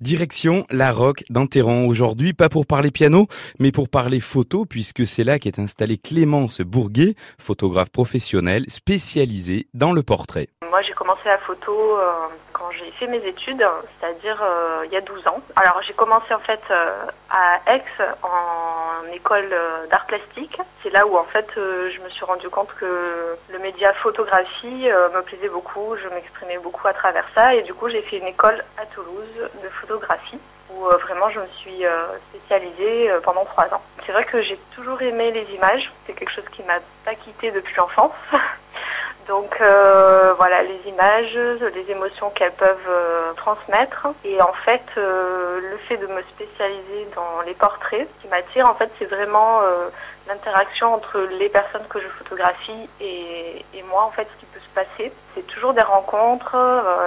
Direction la Roque d'Enterron aujourd'hui, pas pour parler piano, mais pour parler photo, puisque c'est là qu'est installée Clémence Bourguet, photographe professionnelle spécialisée dans le portrait. Moi, j'ai commencé la photo euh, quand j'ai fait mes études, c'est-à-dire euh, il y a 12 ans. Alors, j'ai commencé en fait euh, à Aix en école d'art plastique. C'est là où en fait je me suis rendu compte que le média photographie me plaisait beaucoup, je m'exprimais beaucoup à travers ça et du coup, j'ai fait une école à Toulouse de photographie où vraiment je me suis spécialisée pendant trois ans. C'est vrai que j'ai toujours aimé les images, c'est quelque chose qui m'a pas quitté depuis l'enfance. Donc euh, voilà les images, les émotions qu'elles peuvent euh, transmettre. Et en fait, euh, le fait de me spécialiser dans les portraits, ce qui m'attire en fait, c'est vraiment l'interaction entre les personnes que je photographie et, moi en fait, ce qui peut se passer. C'est toujours des rencontres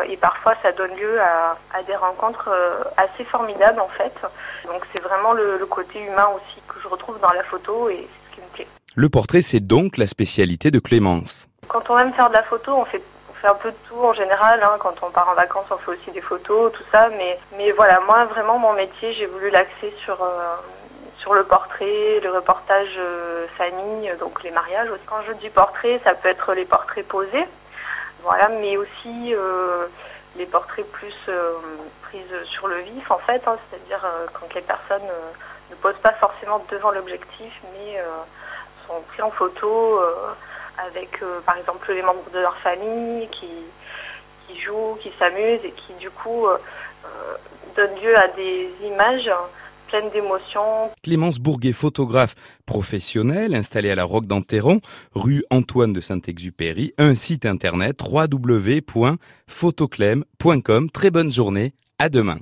et parfois ça donne lieu à, des rencontres assez formidables en fait. Donc c'est vraiment le, le côté humain aussi que je retrouve dans la photo et c'est ce qui me plaît. Le portrait, c'est donc la spécialité de Clémence. Quand on aime faire de la photo, on fait, un peu de tout en général. Hein. Quand on part en vacances, on fait aussi des photos, tout ça. Mais, mais voilà, moi, vraiment, mon métier, j'ai voulu l'axer sur, euh, sur le portrait, le reportage euh, famille, donc les mariages. Quand je dis portrait, ça peut être les portraits posés, voilà, mais aussi euh, les portraits plus prises sur le vif, en fait. Hein. C'est-à-dire quand les personnes ne posent pas forcément devant l'objectif, mais sont pris en photo avec euh, par exemple les membres de leur famille qui, qui jouent, qui s'amusent et qui du coup euh, euh, donnent lieu à des images pleines d'émotions. Clémence Bourguet, photographe professionnelle, installée à la Roque d'Enterron, rue Antoine de Saint-Exupéry, un site internet www.photoclem.com. Très bonne journée, à demain.